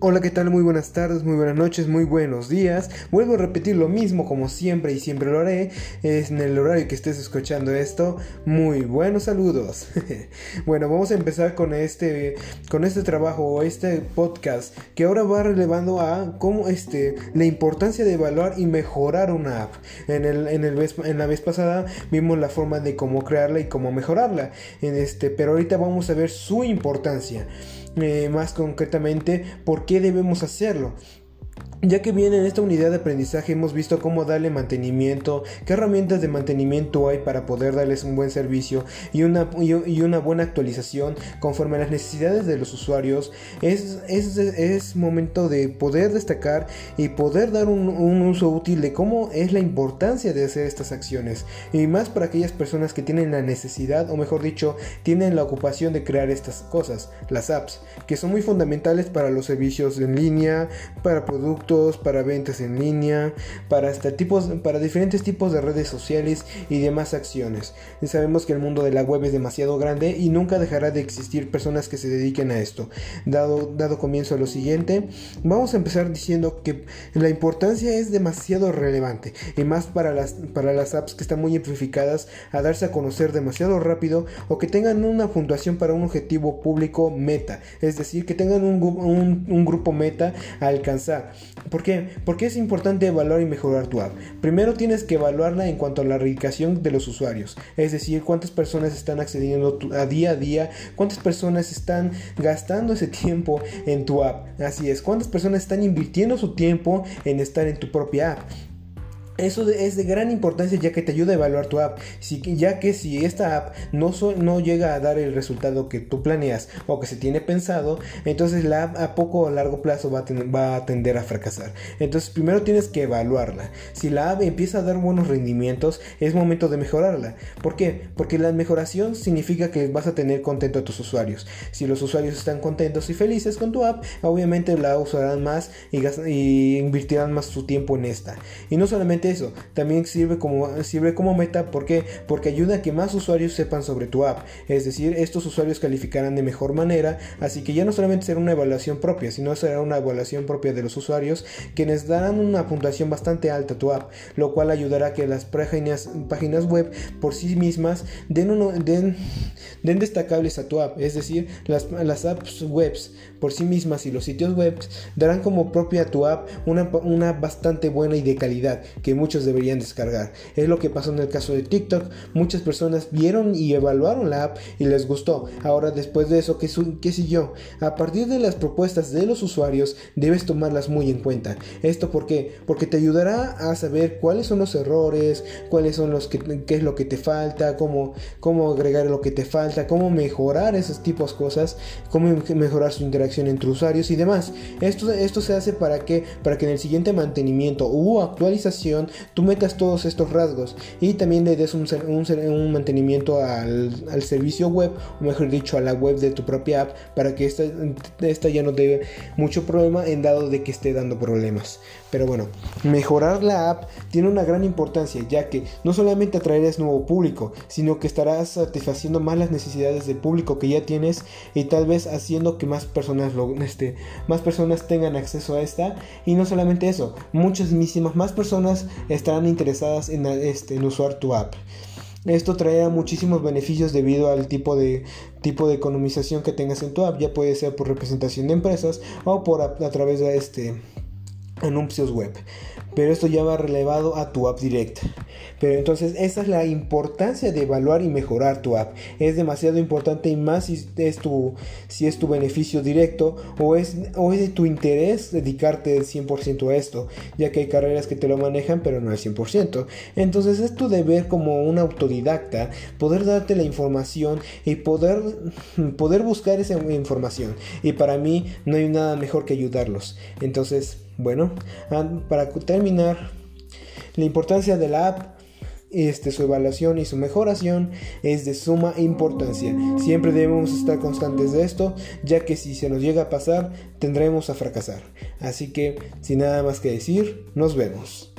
Hola, ¿qué tal? Muy buenas tardes, muy buenas noches, muy buenos días. Vuelvo a repetir lo mismo como siempre y siempre lo haré. Es en el horario que estés escuchando esto. Muy buenos saludos. bueno, vamos a empezar con este con este trabajo o este podcast que ahora va relevando a cómo este la importancia de evaluar y mejorar una app. En el en el en la vez pasada vimos la forma de cómo crearla y cómo mejorarla. En este, pero ahorita vamos a ver su importancia. Eh, más concretamente por qué debemos hacerlo. Ya que bien en esta unidad de aprendizaje hemos visto cómo darle mantenimiento, qué herramientas de mantenimiento hay para poder darles un buen servicio y una, y una buena actualización conforme a las necesidades de los usuarios, es, es, momento de poder destacar y poder dar un, un, uso útil de cómo es la importancia de hacer estas acciones. Y más para aquellas personas que tienen la necesidad, o mejor dicho, tienen la ocupación de crear estas cosas, las apps, que son muy fundamentales para los servicios en línea, para productos, para ventas en línea, para, hasta tipos, para diferentes tipos de redes sociales y demás acciones. Y sabemos que el mundo de la web es demasiado grande y nunca dejará de existir personas que se dediquen a esto. Dado, dado comienzo a lo siguiente, vamos a empezar diciendo que la importancia es demasiado relevante y más para las, para las apps que están muy amplificadas a darse a conocer demasiado rápido o que tengan una puntuación para un objetivo público meta, es decir, que tengan un, un, un grupo meta a alcanzar. ¿Por qué? Porque es importante evaluar y mejorar tu app. Primero tienes que evaluarla en cuanto a la radicación de los usuarios, es decir, cuántas personas están accediendo a día a día, cuántas personas están gastando ese tiempo en tu app. Así es, cuántas personas están invirtiendo su tiempo en estar en tu propia app. Eso es de gran importancia ya que te ayuda a evaluar tu app, ya que si esta app no, no llega a dar el resultado que tú planeas o que se tiene pensado, entonces la app a poco o largo plazo va a, a tender a fracasar. Entonces primero tienes que evaluarla. Si la app empieza a dar buenos rendimientos, es momento de mejorarla. ¿Por qué? Porque la mejoración significa que vas a tener contento a tus usuarios. Si los usuarios están contentos y felices con tu app, obviamente la usarán más y, y invertirán más su tiempo en esta. Y no solamente eso, también sirve como, sirve como meta ¿por porque ayuda a que más usuarios sepan sobre tu app. Es decir, estos usuarios calificarán de mejor manera, así que ya no solamente será una evaluación propia, sino será una evaluación propia de los usuarios, quienes darán una puntuación bastante alta a tu app, lo cual ayudará a que las páginas, páginas web por sí mismas den, den, den destacables a tu app. Es decir, las, las apps webs por sí mismas y los sitios web darán como propia a tu app una, una bastante buena y de calidad que muchos deberían descargar. Es lo que pasó en el caso de TikTok. Muchas personas vieron y evaluaron la app y les gustó. Ahora después de eso, ¿qué, qué siguió? A partir de las propuestas de los usuarios, debes tomarlas muy en cuenta. ¿Esto por qué? Porque te ayudará a saber cuáles son los errores, cuáles son los que, qué es lo que te falta, cómo, cómo agregar lo que te falta, cómo mejorar esos tipos de cosas, cómo mejorar su interacción entre usuarios y demás. Esto, esto se hace para que, para que en el siguiente mantenimiento u actualización tú metas todos estos rasgos y también le des un, un, mantenimiento al, servicio web, o mejor dicho, a la web de tu propia app, para que esta, esta ya no dé mucho problema en dado de que esté dando problemas. Pero bueno, mejorar la app tiene una gran importancia, ya que no solamente atraerás nuevo público, sino que estarás satisfaciendo más las necesidades del público que ya tienes y tal vez haciendo que más personas, lo, este, más personas tengan acceso a esta. Y no solamente eso, muchas más personas estarán interesadas en, este, en usar tu app. Esto traerá muchísimos beneficios debido al tipo de, tipo de economización que tengas en tu app. Ya puede ser por representación de empresas o por a, través de este anuncios web pero esto ya va relevado a tu app directa. Pero entonces esa es la importancia de evaluar y mejorar tu app. Es demasiado importante y más si es tu, si es tu beneficio directo o es, o es de tu interés dedicarte 100% a esto, ya que hay carreras que te lo manejan pero no al 100%. Entonces es tu deber como un autodidacta poder darte la información y poder, poder buscar esa información. Y para mí no hay nada mejor que ayudarlos. Entonces bueno, para terminar, la importancia de la app este, su evaluación y su mejoración es de suma importancia. Siempre debemos estar constantes de esto, ya que si se nos llega a pasar, tendremos a fracasar. Así que, sin nada más que decir, nos vemos.